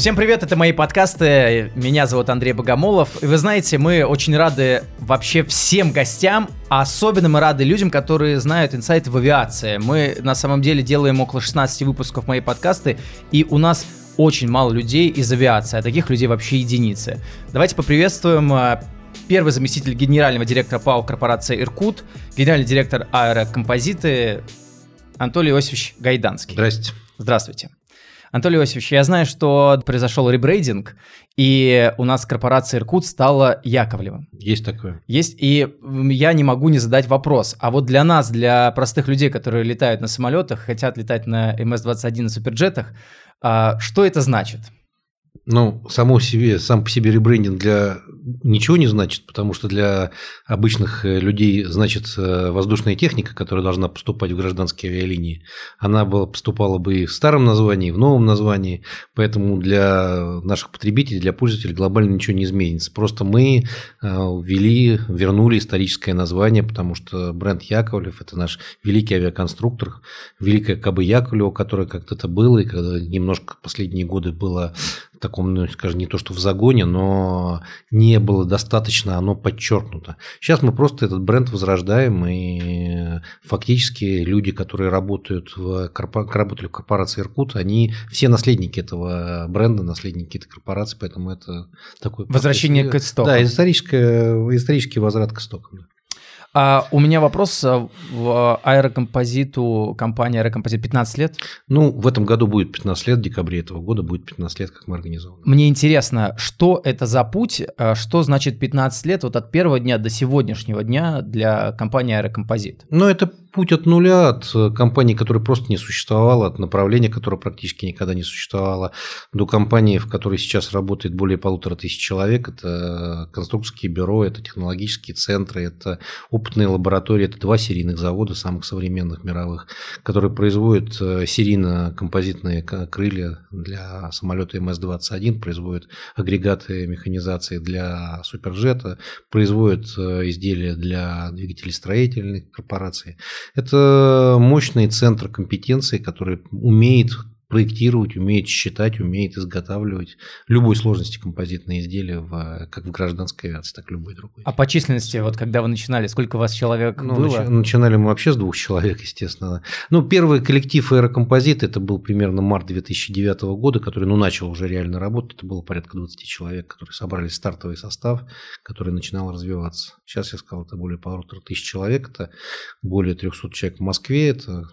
Всем привет, это мои подкасты. Меня зовут Андрей Богомолов. И вы знаете, мы очень рады вообще всем гостям, а особенно мы рады людям, которые знают инсайты в авиации. Мы на самом деле делаем около 16 выпусков моей подкасты, и у нас очень мало людей из авиации, а таких людей вообще единицы. Давайте поприветствуем а, первый заместитель генерального директора ПАО корпорации «Иркут», генеральный директор аэрокомпозиты Анатолий Иосифович Гайданский. Здрасте. Здравствуйте. Анатолий Иосифович, я знаю, что произошел ребрейдинг, и у нас корпорация Иркут стала Яковлевым. Есть такое. Есть, и я не могу не задать вопрос. А вот для нас, для простых людей, которые летают на самолетах, хотят летать на МС-21 на суперджетах, а, что это значит? Ну, само себе, сам по себе ребрендинг для ничего не значит, потому что для обычных э, людей значит э, воздушная техника, которая должна поступать в гражданские авиалинии. Она была, поступала бы и в старом названии, и в новом названии, поэтому для наших потребителей, для пользователей глобально ничего не изменится. Просто мы э, ввели, вернули историческое название, потому что бренд Яковлев – это наш великий авиаконструктор, великая КБ Яковлева, которая как-то было, и когда немножко последние годы было таком, ну, скажем, не то что в загоне, но не было достаточно оно подчеркнуто. Сейчас мы просто этот бренд возрождаем, и фактически люди, которые работают в, работали в корпорации Иркут, они все наследники этого бренда, наследники этой корпорации, поэтому это такой... Возвращение процесс, к истокам. Да, историческое, исторический возврат к истокам. А, у меня вопрос э, в аэрокомпозиту, компания Аэрокомпозит 15 лет? Ну, в этом году будет 15 лет, в декабре этого года будет 15 лет, как мы организованы. Мне интересно, что это за путь, э, что значит 15 лет вот от первого дня до сегодняшнего дня для компании Аэрокомпозит? Ну, это путь от нуля, от э, компании, которая просто не существовала, от направления, которое практически никогда не существовало, до компании, в которой сейчас работает более полутора тысяч человек. Это конструкторские бюро, это технологические центры, это опытные лаборатории, это два серийных завода, самых современных мировых, которые производят э, серийно-композитные крылья для самолета МС-21, производят агрегаты механизации для суперджета, производят э, изделия для двигателей строительных корпораций. Это мощный центр компетенции, который умеет проектировать, умеет считать, умеет изготавливать любой сложности композитные изделия, в, как в гражданской авиации, так и любой другой. А по численности, вот когда вы начинали, сколько у вас человек ну, было? начинали мы вообще с двух человек, естественно. Ну, первый коллектив аэрокомпозит, это был примерно март 2009 года, который, ну, начал уже реально работать, это было порядка 20 человек, которые собрали стартовый состав, который начинал развиваться. Сейчас я сказал, это более полутора тысяч человек, это более 300 человек в Москве, это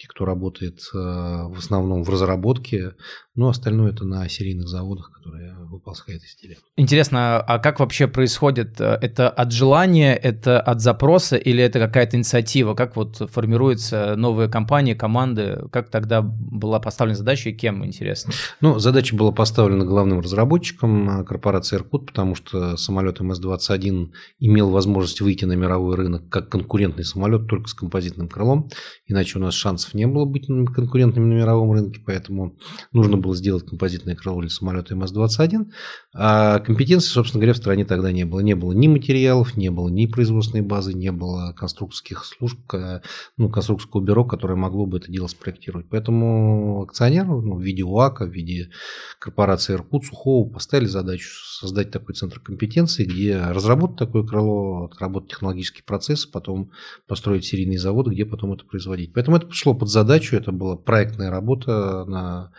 те, кто работает э, в основном в разработке, ну, остальное это на серийных заводах, которые выпускают изделия. Интересно, а как вообще происходит? Это от желания, это от запроса или это какая-то инициатива? Как вот формируются новые компании, команды? Как тогда была поставлена задача и кем, интересно? Ну, задача была поставлена главным разработчиком корпорации «Иркут», потому что самолет МС-21 имел возможность выйти на мировой рынок как конкурентный самолет только с композитным крылом, иначе у нас шансов не было быть конкурентными на мировом рынке, поэтому нужно было сделать композитное крыло для самолета МС-21, а компетенции, собственно говоря, в стране тогда не было. Не было ни материалов, не было ни производственной базы, не было конструкторских служб, ну, конструкторского бюро, которое могло бы это дело спроектировать. Поэтому акционеру ну, в виде УАКа, в виде корпорации Иркут, Сухого поставили задачу создать такой центр компетенции, где разработать такое крыло, отработать технологический процесс, потом построить серийные заводы, где потом это производить. Поэтому это пошло под задачу, это была проектная работа на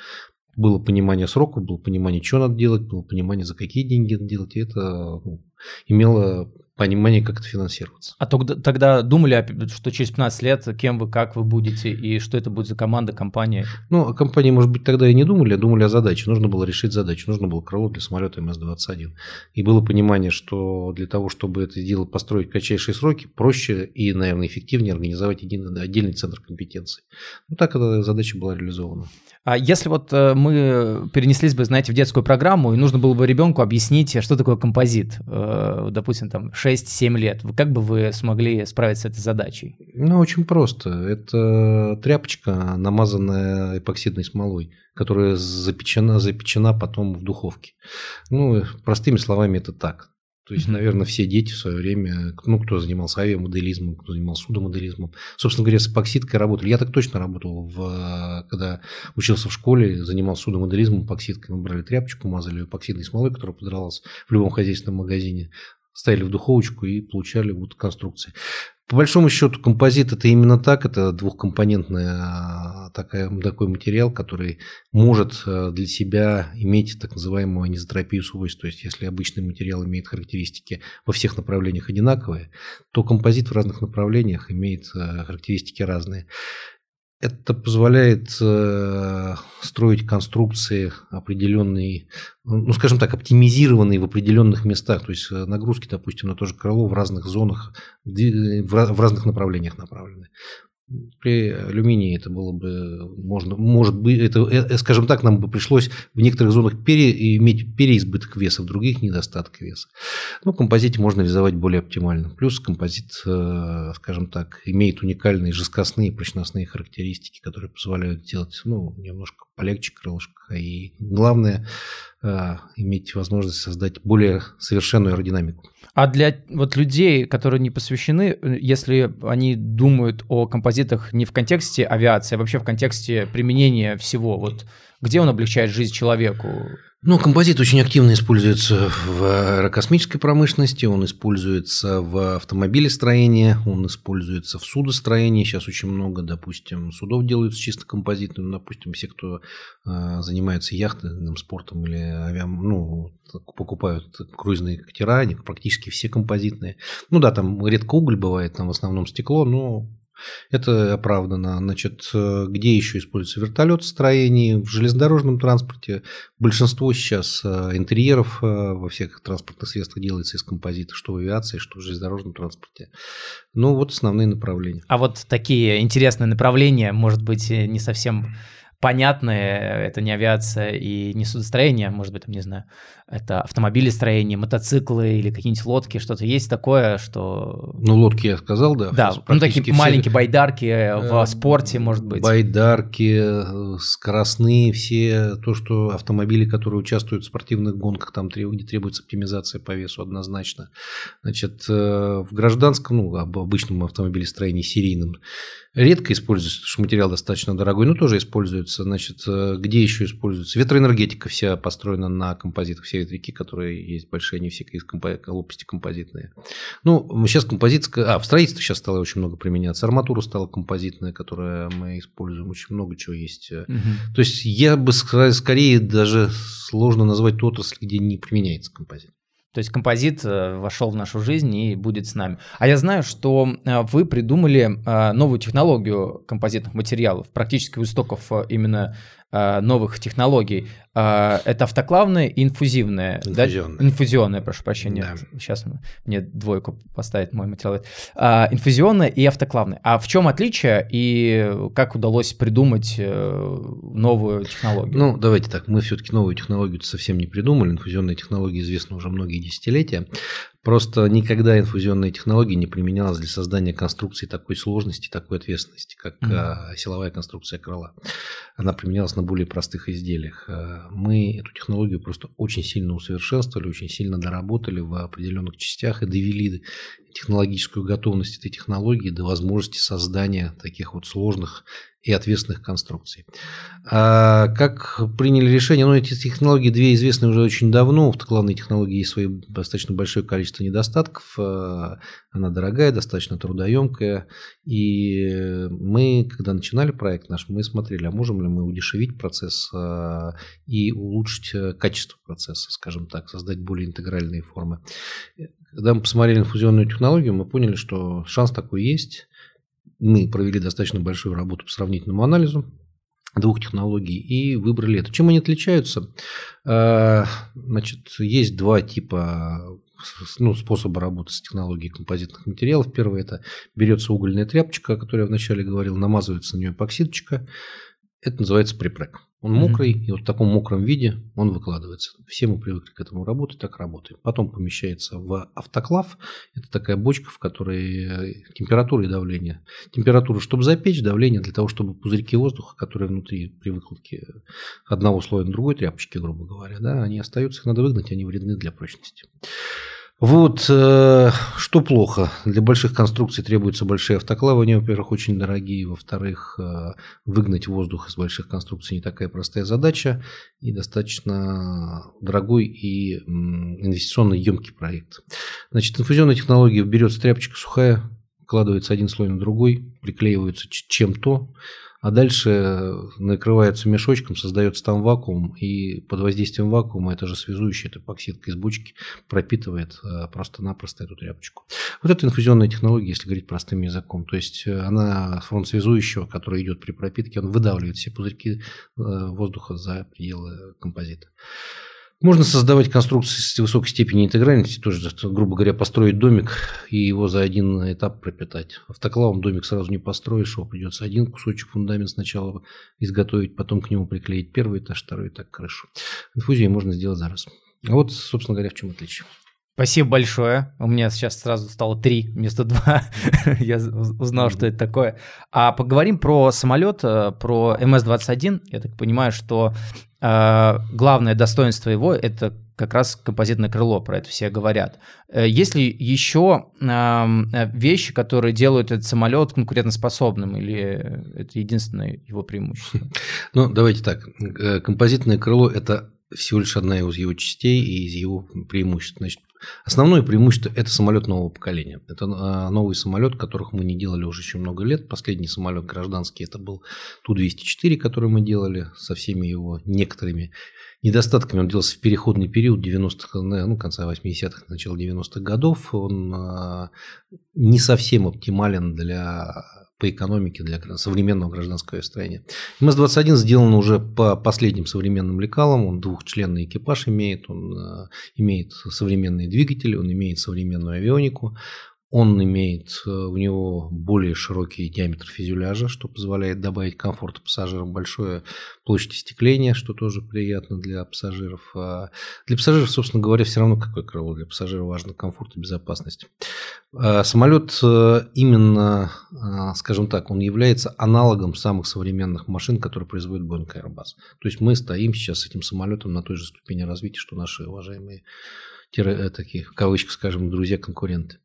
было понимание сроков, было понимание, что надо делать, было понимание, за какие деньги надо делать, и это ну, имело понимание, как это финансироваться. А тогда, тогда думали, что через 15 лет кем вы, как вы будете, и что это будет за команда, компания? Ну, о компании, может быть, тогда и не думали, а думали о задаче. Нужно было решить задачу, нужно было крыло для самолета МС-21. И было понимание, что для того, чтобы это дело построить в кратчайшие сроки, проще и, наверное, эффективнее организовать единый, отдельный центр компетенций. Ну, так эта задача была реализована. А если вот э, мы перенеслись бы, знаете, в детскую программу, и нужно было бы ребенку объяснить, что такое композит, э, допустим, там 6-7 лет, как бы вы смогли справиться с этой задачей? Ну, очень просто. Это тряпочка, намазанная эпоксидной смолой, которая запечена, запечена потом в духовке. Ну, простыми словами, это так. То есть, наверное, все дети в свое время, ну, кто занимался авиамоделизмом, кто занимался судомоделизмом, собственно говоря, с эпоксидкой работали. Я так точно работал, в, когда учился в школе, занимался судомоделизмом, эпоксидкой. Мы брали тряпочку, мазали эпоксидной смолой, которая подралась в любом хозяйственном магазине, ставили в духовочку и получали вот конструкции. По большому счету, композит это именно так, это двухкомпонентный а, такая, такой материал, который может а, для себя иметь так называемую анизотропию свойств. То есть, если обычный материал имеет характеристики во всех направлениях одинаковые, то композит в разных направлениях имеет а, характеристики разные. Это позволяет э, строить конструкции определенные, ну, скажем так, оптимизированные в определенных местах. То есть э, нагрузки, допустим, на то же крыло в разных зонах, в разных направлениях направлены. При алюминии это было бы, можно, может быть, это, э, скажем так, нам бы пришлось в некоторых зонах пере, иметь переизбыток веса, в других недостаток веса. Ну, композите можно реализовать более оптимально. Плюс композит, э, скажем так, имеет уникальные жесткостные прочностные характеристики, которые позволяют делать ну, немножко полегче крылышко. И главное, э, иметь возможность создать более совершенную аэродинамику. А для вот людей, которые не посвящены, если они думают о композитах не в контексте авиации, а вообще в контексте применения всего, вот где он облегчает жизнь человеку? Ну, композит очень активно используется в аэрокосмической промышленности, он используется в автомобилестроении, он используется в судостроении. Сейчас очень много, допустим, судов делаются чисто композитными. Допустим, все, кто э, занимается яхтенным спортом или авиам, ну, покупают круизные катера, они практически все композитные. Ну да, там редко уголь бывает, там в основном стекло, но это оправдано. Значит, э, где еще используется вертолет в строении, в железнодорожном транспорте. Большинство сейчас э, интерьеров э, во всех транспортных средствах делается из композита, что в авиации, что в железнодорожном транспорте. Ну, вот основные направления. А вот такие интересные направления, может быть, не совсем понятные, это не авиация и не судостроение, может быть, там, не знаю, это автомобилестроение, мотоциклы или какие-нибудь лодки, что-то есть такое, что... Ну, лодки я сказал, да. Да, ну такие все... маленькие байдарки в э, спорте, может быть. Байдарки, скоростные все, то, что автомобили, которые участвуют в спортивных гонках, там требуется оптимизация по весу однозначно. Значит, э, в гражданском, ну, об обычном автомобилестроении серийном, редко используется, потому что материал достаточно дорогой, но тоже используется. Значит, э, где еще используется? Ветроэнергетика вся построена на композитах, все ветряки, которые есть большие, они все из компо... лопасти композитные. Ну, сейчас композитская... А, в строительстве сейчас стало очень много применяться. Арматура стала композитная, которую мы используем. Очень много чего есть. Угу. То есть, я бы скорее даже сложно назвать ту отрасль, где не применяется композит. То есть композит э, вошел в нашу жизнь и будет с нами. А я знаю, что э, вы придумали э, новую технологию композитных материалов, практически у истоков именно новых технологий. Это автоклавная и инфузивная. Инфузионная. Да? Инфузионная, прошу прощения. Да. Сейчас мне двойку поставить мой материал. Инфузионная и автоклавная. А в чем отличие и как удалось придумать новую технологию? Ну, давайте так, мы все-таки новую технологию совсем не придумали. Инфузионная технология известна уже многие десятилетия. Просто никогда инфузионная технология не применялась для создания конструкции такой сложности, такой ответственности, как mm-hmm. силовая конструкция крыла. Она применялась на более простых изделиях. А, мы эту технологию просто очень сильно усовершенствовали, очень сильно доработали в определенных частях и довели технологическую готовность этой технологии до возможности создания таких вот сложных и ответственных конструкций. А как приняли решение? Ну, эти технологии две известны уже очень давно. У автоклавной технологии есть свое достаточно большое количество недостатков. А, она дорогая, достаточно трудоемкая. И мы, когда начинали проект наш, мы смотрели, а можем ли мы удешевить процесс а, и улучшить э, качество процесса, скажем так, создать более интегральные формы. Когда мы посмотрели инфузионную технологию, мы поняли, что шанс такой есть. Мы провели достаточно большую работу по сравнительному анализу двух технологий и выбрали это. Чем они отличаются? Э, значит, есть два типа ну, способа работы с технологией композитных материалов. Первый – это берется угольная тряпочка, о которой я вначале говорил, намазывается на нее эпоксидочка. Это называется припрек. Он мокрый, mm-hmm. и вот в таком мокром виде он выкладывается. Все мы привыкли к этому работать, так работаем. Потом помещается в автоклав. Это такая бочка, в которой э, температура и давление. Температура, чтобы запечь, давление для того, чтобы пузырьки воздуха, которые внутри при выкладке одного слоя на другой тряпочки, грубо говоря, да, они остаются, их надо выгнать, они вредны для прочности. Вот, э, что плохо. Для больших конструкций требуются большие автоклавы. Они, во-первых, очень дорогие. Во-вторых, э, выгнать воздух из больших конструкций не такая простая задача. И достаточно дорогой и инвестиционно емкий проект. Значит, инфузионная технология берется тряпочка сухая, вкладывается один слой на другой, приклеивается чем-то, а дальше накрывается мешочком, создается там вакуум, и под воздействием вакуума это же связующая, это эпоксидка из бочки пропитывает э, просто-напросто эту тряпочку. Вот это инфузионная технология, если говорить простым языком. То есть э, она фронт связующего, который идет при пропитке, он выдавливает все пузырьки э, воздуха за пределы композита. Можно создавать конструкции с высокой степенью интегральности, тоже, грубо говоря, построить домик и его за один этап пропитать. Автоклавом домик сразу не построишь, его придется один кусочек фундамент сначала изготовить, потом к нему приклеить первый этаж, второй этаж, крышу. Инфузию можно сделать за раз. А вот, собственно говоря, в чем отличие. Спасибо большое. У меня сейчас сразу стало три вместо два. Я узнал, что это такое. А поговорим про самолет, э, про МС-21. Я так понимаю, что главное достоинство его – это как раз композитное крыло, про это все говорят. Э, есть ли еще вещи, которые делают этот самолет конкурентоспособным, или это единственное его преимущество? Ну, давайте так. Э, композитное крыло – это всего лишь одна из его частей и из его преимуществ. Значит, Основное преимущество – это самолет нового поколения. Это а, новый самолет, которых мы не делали уже очень много лет. Последний самолет гражданский – это был Ту-204, который мы делали со всеми его некоторыми недостатками. Он делался в переходный период 90-х, ну, конца 80-х, начала 90-х годов. Он а, не совсем оптимален для по экономике для современного гражданского строения. МС-21 сделан уже по последним современным лекалам, он двухчленный экипаж имеет, он э, имеет современные двигатели, он имеет современную авионику, он имеет э, у него более широкий диаметр фюзеляжа, что позволяет добавить комфорта пассажирам, большое площадь остекления, что тоже приятно для пассажиров. А для пассажиров, собственно говоря, все равно какое крыло. Для пассажира важно комфорт и безопасность. А самолет э, именно, э, скажем так, он является аналогом самых современных машин, которые производит Boeing Airbus. То есть мы стоим сейчас с этим самолетом на той же ступени развития, что наши уважаемые такие, в кавычках, скажем, друзья-конкуренты.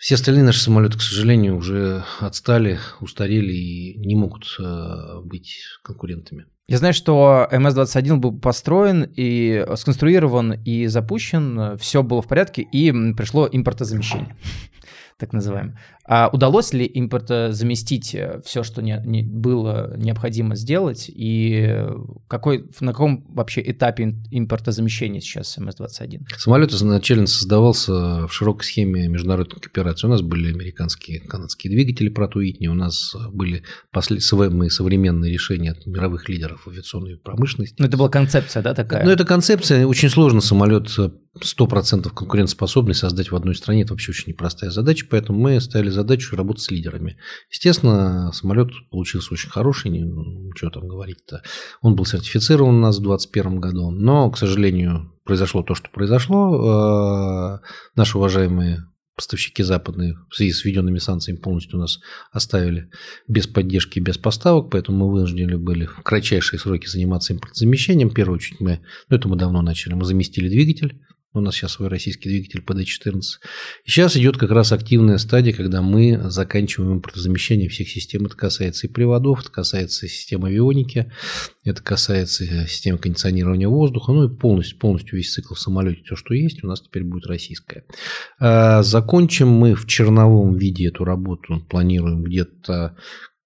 Все остальные наши самолеты, к сожалению, уже отстали, устарели и не могут э, быть конкурентами. Я знаю, что МС-21 был построен и сконструирован и запущен, все было в порядке, и пришло импортозамещение так называемый. А удалось ли импорта заместить э, все, что не, не было необходимо сделать, и какой, на каком вообще этапе импортозамещения сейчас МС-21? Самолет изначально создавался в широкой схеме международной кооперации. У нас были американские, канадские двигатели протуитни, у нас были после, современные решения от мировых лидеров авиационной промышленности. Ну, это была концепция, да, такая? Ну, это концепция. Очень сложно самолет 100% конкурентоспособный создать в одной стране. Это вообще очень непростая задача, поэтому мы ставили задачу работать с лидерами. Естественно, самолет получился очень хороший, ничего там говорить-то. Он был сертифицирован у нас в 2021 году, но, к сожалению, произошло то, что произошло. Э, наши уважаемые поставщики западные в связи с введенными санкциями полностью нас оставили без поддержки, без поставок, поэтому мы вынуждены были в кратчайшие сроки заниматься импортозамещением. В первую очередь мы, ну это мы давно начали, мы заместили двигатель, у нас сейчас свой российский двигатель PD14. И сейчас идет как раз активная стадия, когда мы заканчиваем импортозамещение всех систем. Это касается и приводов, это касается системы авионики, это касается системы кондиционирования воздуха, ну и полностью, полностью весь цикл в самолете, все, что есть, у нас теперь будет российское. А, закончим мы в черновом виде эту работу, планируем где-то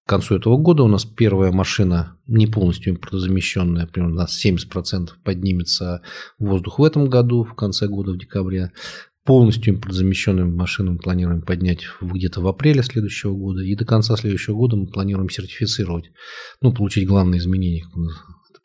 к концу этого года у нас первая машина, не полностью импортозамещенная, примерно на 70% поднимется воздух в этом году, в конце года, в декабре. Полностью импортозамещенную машину мы планируем поднять где-то в апреле следующего года. И до конца следующего года мы планируем сертифицировать, ну, получить главные изменения,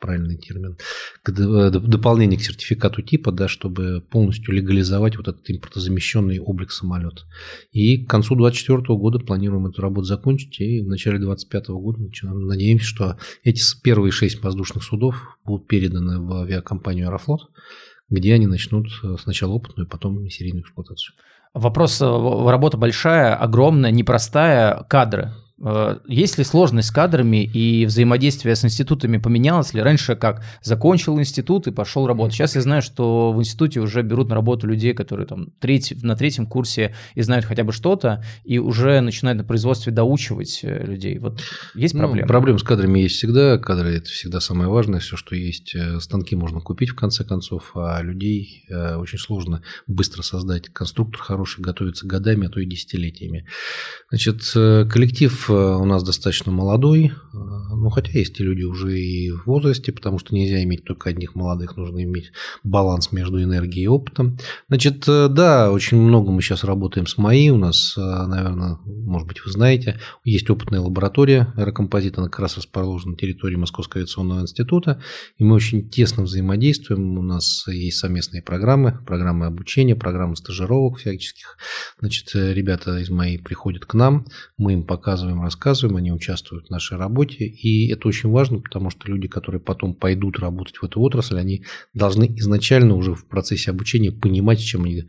правильный термин, к э, дополнение к сертификату типа, да, чтобы полностью легализовать вот этот импортозамещенный облик самолета. И к концу 2024 года планируем эту работу закончить, и в начале 2025 года начинаем, надеемся, что эти первые шесть воздушных судов будут переданы в авиакомпанию «Аэрофлот», где они начнут э, сначала опытную, потом серийную эксплуатацию. Вопрос, э, работа большая, огромная, непростая, кадры. Э, есть ли сложность с кадрами и взаимодействие с институтами поменялось ли? Раньше как закончил институт и пошел работать. Сейчас я знаю, что в институте уже берут на работу людей, которые там треть, на третьем курсе и знают хотя бы что-то, и уже начинают на производстве доучивать э, людей. Вот есть проблемы? Ну, проблемы с кадрами есть всегда. Кадры – это всегда самое важное. Все, что есть, э, станки можно купить в конце концов, а людей очень сложно быстро создать. Конструктор хороший готовится годами, а то и десятилетиями. Значит, коллектив у нас достаточно молодой, э, ну, хотя есть и люди уже и в возрасте, потому что нельзя иметь только одних молодых, нужно иметь баланс между энергией и опытом. Значит, э, да, очень много мы сейчас работаем с МАИ, у нас, э, наверное, может быть, вы знаете, есть опытная лаборатория аэрокомпозита, она как раз расположена на территории Московского авиационного института, и мы очень тесно взаимодействуем, у нас есть совместные программы, программы обучения, программы стажировок всяческих. Значит, ребята из МАИ приходят к нам, мы им показываем рассказываем, они участвуют в нашей работе, и это очень важно, потому что люди, которые потом пойдут работать в эту отрасль, они должны изначально уже в процессе обучения понимать, с чем они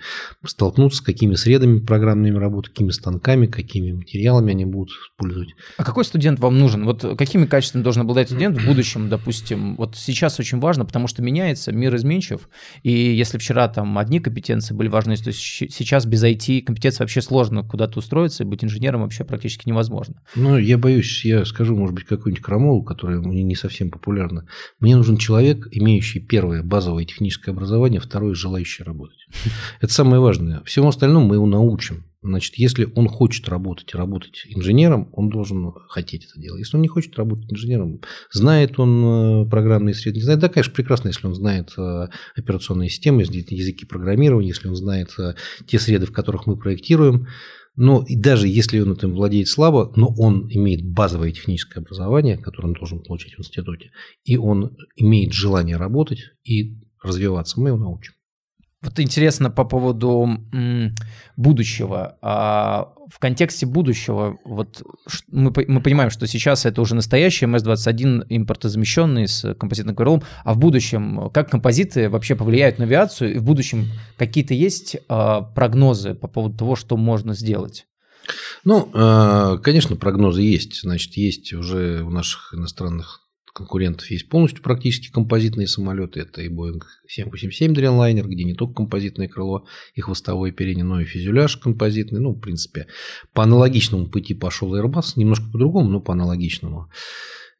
столкнутся, с какими средами программными работы, какими станками, какими материалами они будут использовать. А какой студент вам нужен? Вот какими качествами должен обладать студент в будущем, допустим? Вот сейчас очень важно, потому что меняется, мир изменчив, и если вчера там одни компетенции были важны, то сейчас без IT компетенции вообще сложно куда-то устроиться, и быть инженером вообще практически невозможно. Ну, я боюсь, я скажу, может быть, какую-нибудь крамолу, которая мне не совсем популярна. Мне нужен человек, имеющий первое базовое техническое образование, второе желающий работать. Это самое важное. Всему остальному мы его научим. Значит, если он хочет работать, работать инженером, он должен хотеть это делать. Если он не хочет работать инженером, знает он э, программные средства, не знает, да, конечно, прекрасно, если он знает э, операционные системы, языки программирования, если он знает э, те среды, в которых мы проектируем, но и даже если он этим владеет слабо, но он имеет базовое техническое образование, которое он должен получить в институте, и он имеет желание работать и развиваться, мы его научим. Вот интересно по поводу будущего. А в контексте будущего, вот мы, мы понимаем, что сейчас это уже настоящий МС-21 импортозамещенный с композитным крылом, а в будущем как композиты вообще повлияют на авиацию, и в будущем какие-то есть а, прогнозы по поводу того, что можно сделать? Ну, а, конечно, прогнозы есть. Значит, есть уже у наших иностранных конкурентов есть полностью практически композитные самолеты. Это и Boeing 787 Dreamliner, где не только композитное крыло и хвостовое оперение, но и фюзеляж композитный. Ну, в принципе, по аналогичному пути пошел Airbus, немножко по-другому, но по аналогичному.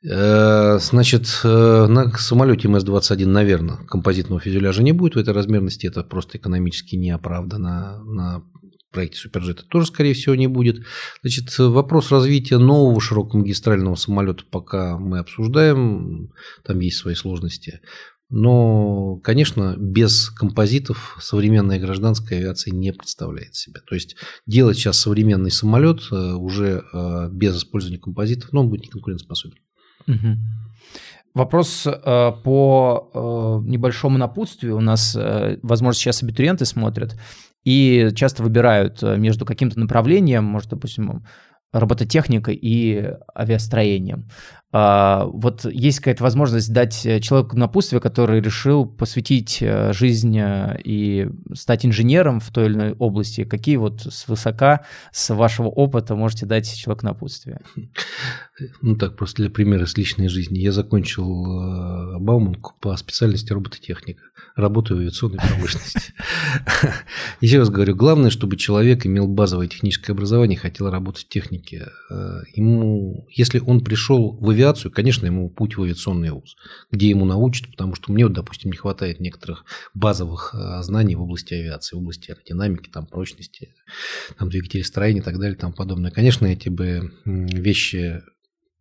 Э, значит, э, на самолете МС-21, наверное, композитного фюзеляжа не будет в этой размерности. Это просто экономически неоправданно на проекте Суперджета тоже, скорее всего, не будет. Значит, вопрос развития нового широкомагистрального самолета пока мы обсуждаем, там есть свои сложности. Но, конечно, без композитов современная гражданская авиация не представляет себя. То есть делать сейчас современный самолет э, уже э, без использования композитов, но он будет неконкурентоспособен. Угу. Вопрос э, по э, небольшому напутствию. У нас, э, возможно, сейчас абитуриенты смотрят и часто выбирают э, между каким-то направлением, может, допустим, робототехникой и авиастроением. А, вот есть какая-то возможность дать э, человеку напутствие, который решил посвятить э, жизнь и стать инженером в той или иной области. Какие вот с высока, с вашего опыта можете дать человеку напутствие? Ну так, просто для примера с личной жизни. Я закончил Бауманку по специальности робототехника работаю в авиационной промышленности. Еще раз говорю, главное, чтобы человек имел базовое техническое образование хотел работать в технике. Э, ему, если он пришел в авиацию, конечно, ему путь в авиационный вуз, где ему научат, потому что мне, вот, допустим, не хватает некоторых базовых э, знаний в области авиации, в области аэродинамики, там, прочности, там, двигателестроения и так далее и тому подобное. Конечно, эти бы вещи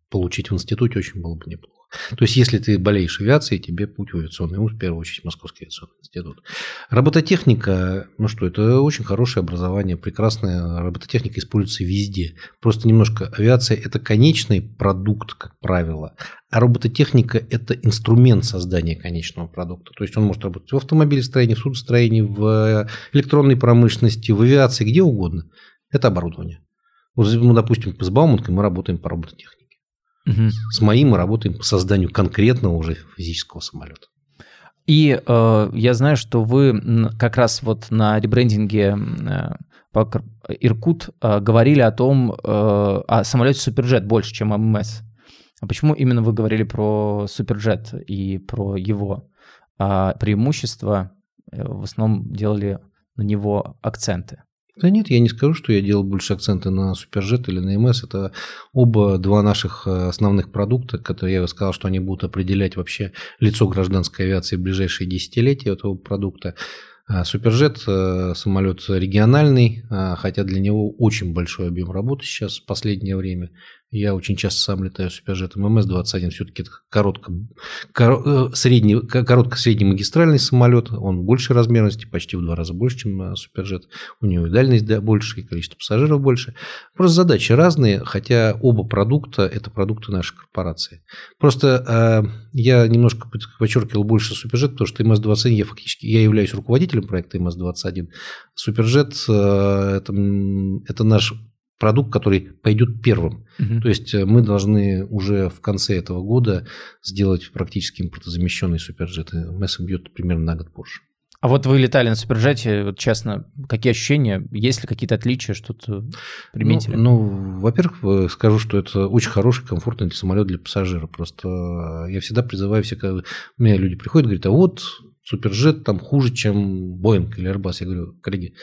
получить в институте очень было бы неплохо. То есть, если ты болеешь авиацией, тебе путь в авиационный вуз, в первую очередь, Московский авиационный институт. Робототехника, ну что, это очень хорошее образование, прекрасная робототехника используется везде. Просто немножко авиация – это конечный продукт, как правило, а робототехника – это инструмент создания конечного продукта. То есть, он может работать в автомобилестроении, в судостроении, в электронной промышленности, в авиации, где угодно. Это оборудование. Вот, мы, допустим, с Бауманкой мы работаем по робототехнике. Угу. С моим мы работаем по созданию конкретного уже физического самолета. И э, я знаю, что вы как раз вот на ребрендинге э, Иркут говорили о том, о самолете Суперджет больше, чем ММС. А почему именно вы говорили про Суперджет и про его преимущества, в основном делали на него акценты? Да нет, я не скажу, что я делал больше акценты на Суперджет или на МС. Это оба два наших э, основных продукта, которые я сказал, что они будут определять вообще лицо гражданской авиации в ближайшие десятилетия этого продукта. А Суперджет э, самолет региональный, а, хотя для него очень большой объем работы сейчас в последнее время. Я очень часто сам летаю суперджетом МС-21, все-таки это коротко, кор, э, средний, коротко-средний магистральный самолет, он большей размерности, почти в два раза больше, чем э, суперджет, у него и дальность да, больше, и количество пассажиров больше. Просто задачи разные, хотя оба продукта – это продукты нашей корпорации. Просто э, я немножко подчеркивал больше суперджет, потому что МС-21, я фактически, я являюсь руководителем проекта МС-21. Суперджет э, это, это наш продукт, который пойдет первым. Угу. То есть э, мы должны уже в конце этого года сделать практически импортозамещенный суперджет. МС бьет примерно на год позже. А вот вы летали на суперджете, вот честно, какие ощущения? Есть ли какие-то отличия, что-то приметили? Ну, ну, во-первых, э, скажу, что это очень хороший, комфортный самолет для пассажира. Просто э, я всегда призываю всех, когда у меня люди приходят, говорят, а вот суперджет там хуже, чем Боинг или Airbus. Я говорю, коллеги,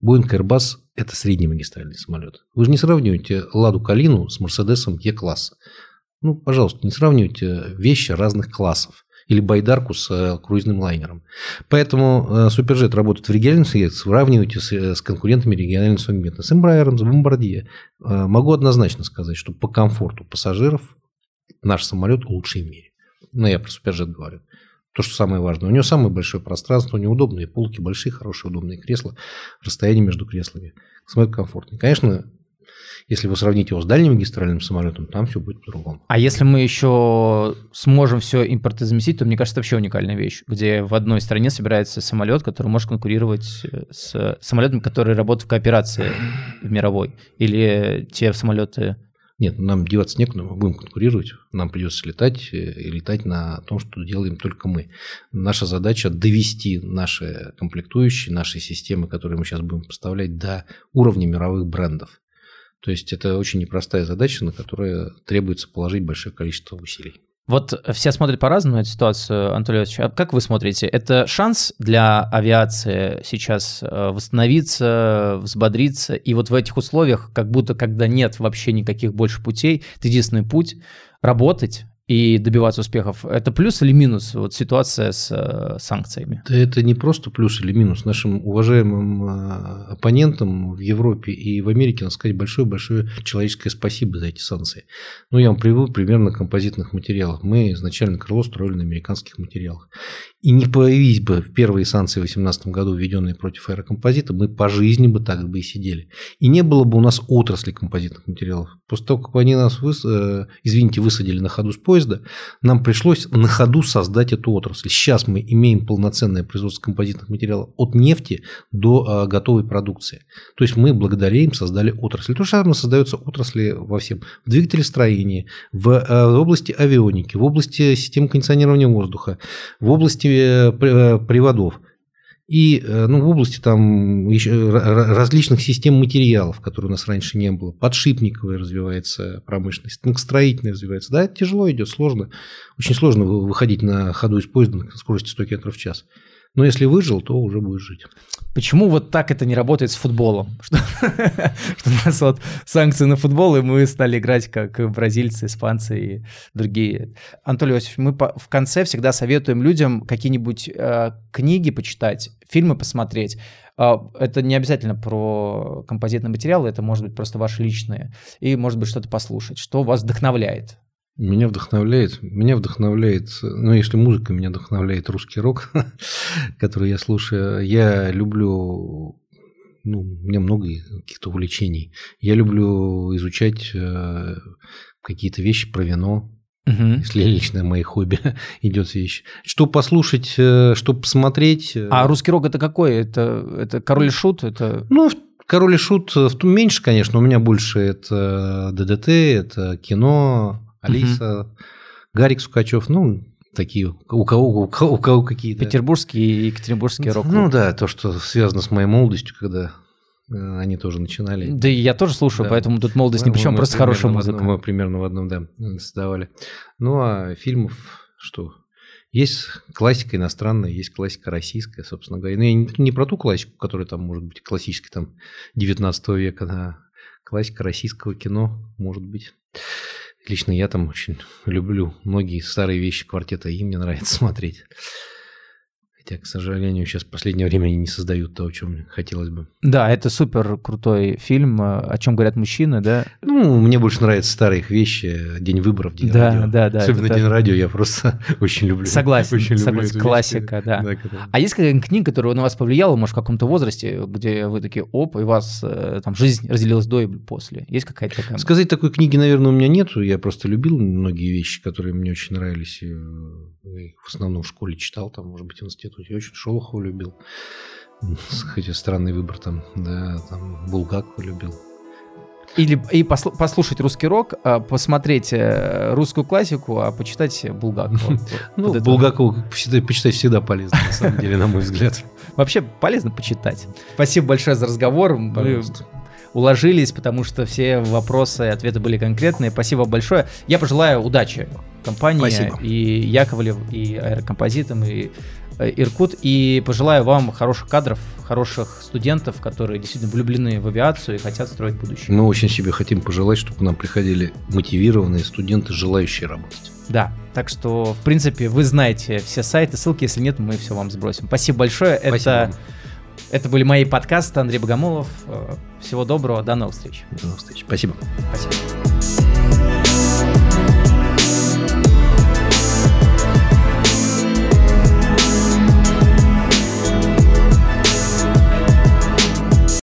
Боинг Airbus – это средний магистральный самолет. Вы же не сравниваете Ладу Калину с Мерседесом Е-класса. Ну, пожалуйста, не сравнивайте вещи разных классов. Или Байдарку с э, круизным лайнером. Поэтому э, Суперджет работает в региональном сегменте, сравнивайте с, э, с конкурентами регионального сегмента. С Embraer, с Bombardier. Могу однозначно сказать, что по комфорту пассажиров наш самолет лучший в мире. Но я про Суперджет говорю то, что самое важное. У него самое большое пространство, у него удобные полки, большие, хорошие, удобные кресла, расстояние между креслами. Самолет комфортный. Конечно, если вы сравните его с дальним магистральным самолетом, там все будет по-другому. А если мы еще сможем все импортозаместить, то, мне кажется, это вообще уникальная вещь, где в одной стране собирается самолет, который может конкурировать с самолетами, которые работают в кооперации в мировой, или те самолеты нет, нам деваться некуда, мы будем конкурировать, нам придется летать э, и летать на том, что делаем только мы. Наша задача довести наши комплектующие, наши системы, которые мы сейчас будем поставлять, до уровня мировых брендов. То есть это очень непростая задача, на которую требуется положить большое количество усилий. Вот все смотрят по-разному эту ситуацию, Анатолий Иванович. А как вы смотрите? Это шанс для авиации сейчас э, восстановиться, взбодриться? И вот в этих условиях, как будто когда нет вообще никаких больше путей, это единственный путь работать и добиваться успехов. Это плюс или минус вот ситуация с э, санкциями? Да это не просто плюс или минус. Нашим уважаемым э, оппонентам в Европе и в Америке надо сказать большое-большое человеческое спасибо за эти санкции. Ну, я вам привел пример на композитных материалах. Мы изначально крыло строили на американских материалах. И не появились бы первые санкции в 2018 году, введенные против аэрокомпозита, мы по жизни бы так бы и сидели. И не было бы у нас отрасли композитных материалов. После того, как они нас, выс... Э, извините, высадили на ходу с поезда, нам пришлось на ходу создать эту отрасль. Сейчас мы имеем полноценное производство композитных материалов от нефти до а, готовой продукции. То есть мы благодаря им создали отрасль. То же самое создается отрасли во всем. В двигателестроении, в, а, в области авионики, в области систем кондиционирования воздуха, в области Э, приводов. И э, ну, в области там еще различных систем материалов, которые у нас раньше не было. Подшипниковая развивается промышленность, строительная развивается. Да, это тяжело идет, сложно. Очень сложно выходить на ходу из поезда на скорости 100 км в час. Но если выжил, то уже будешь жить. Почему вот так это не работает с футболом? Что, у нас вот санкции на футбол, и мы стали играть как бразильцы, испанцы и другие. Анатолий Иосифович, мы в конце всегда советуем людям какие-нибудь э, книги почитать, фильмы посмотреть. Э, это не обязательно про композитные материалы, это может быть просто ваши личные. И может быть что-то послушать. Что вас вдохновляет? Меня вдохновляет, меня вдохновляет, ну, если музыка меня вдохновляет русский рок, который я слушаю, я люблю, ну, у меня много каких-то увлечений. Я люблю изучать э, какие-то вещи про вино, угу. если личное мои хобби идет вещь. Что послушать, э, что посмотреть. Э. А русский рок это какой? Это, это король и шут? Это... Ну, король и шут в том меньше, конечно, у меня больше это ДДТ, это кино, Алиса, угу. Гарик Сукачев, ну, такие, у кого, у кого, у кого какие-то... Петербургский и Екатеринбургский рок. Ну да, то, что связано с моей молодостью, когда э, они тоже начинали. Да и я тоже слушаю, да. поэтому тут молодость ни при чем, просто хорошая музыка. мы примерно в одном, да, создавали. Ну, а фильмов, что есть классика иностранная, есть классика российская, собственно говоря. Ну, я не, не про ту классику, которая там может быть классической там 19 века, а классика российского кино, может быть. Лично я там очень люблю многие старые вещи квартета И, мне нравится смотреть. Хотя, к сожалению, сейчас в последнее время они не создают то, о чем хотелось бы. Да, это супер крутой фильм, э, о чем говорят мужчины, да? Ну, мне больше нравятся старые их вещи, День выборов, День да, радио. Да, да, Особенно День радио я просто очень люблю. Согласен, очень согласен, люблю классика, вещь, да. да а есть какая-нибудь книга, которая на вас повлияла, может, в каком-то возрасте, где вы такие, оп, и вас э, там жизнь разделилась до и после? Есть какая-то такая? Сказать такой книги, наверное, у меня нету. Я просто любил многие вещи, которые мне очень нравились. Э, в основном в школе читал, там, может быть, в Я очень Шолохова любил. Хотя странный выбор там, да, там Булгакова любил. Или и послу, послушать русский рок, а, посмотреть э, русскую классику, а почитать Булгакова. Ну, Булгакова почитать всегда полезно, на самом деле, на мой взгляд. Вообще полезно почитать. Спасибо большое за разговор. Мы уложились, потому что все вопросы и ответы были конкретные. Спасибо большое. Я пожелаю удачи компании и Яковлев, и аэрокомпозитам, и Иркут, и пожелаю вам хороших кадров, хороших студентов, которые действительно влюблены в авиацию и хотят строить будущее. Мы очень себе хотим пожелать, чтобы к нам приходили мотивированные студенты, желающие работать. Да, так что, в принципе, вы знаете все сайты, ссылки, если нет, мы все вам сбросим. Спасибо большое. Спасибо Это, это были мои подкасты, Андрей Богомолов. Э, всего доброго, до новых встреч. До новых встреч. Спасибо. Спасибо.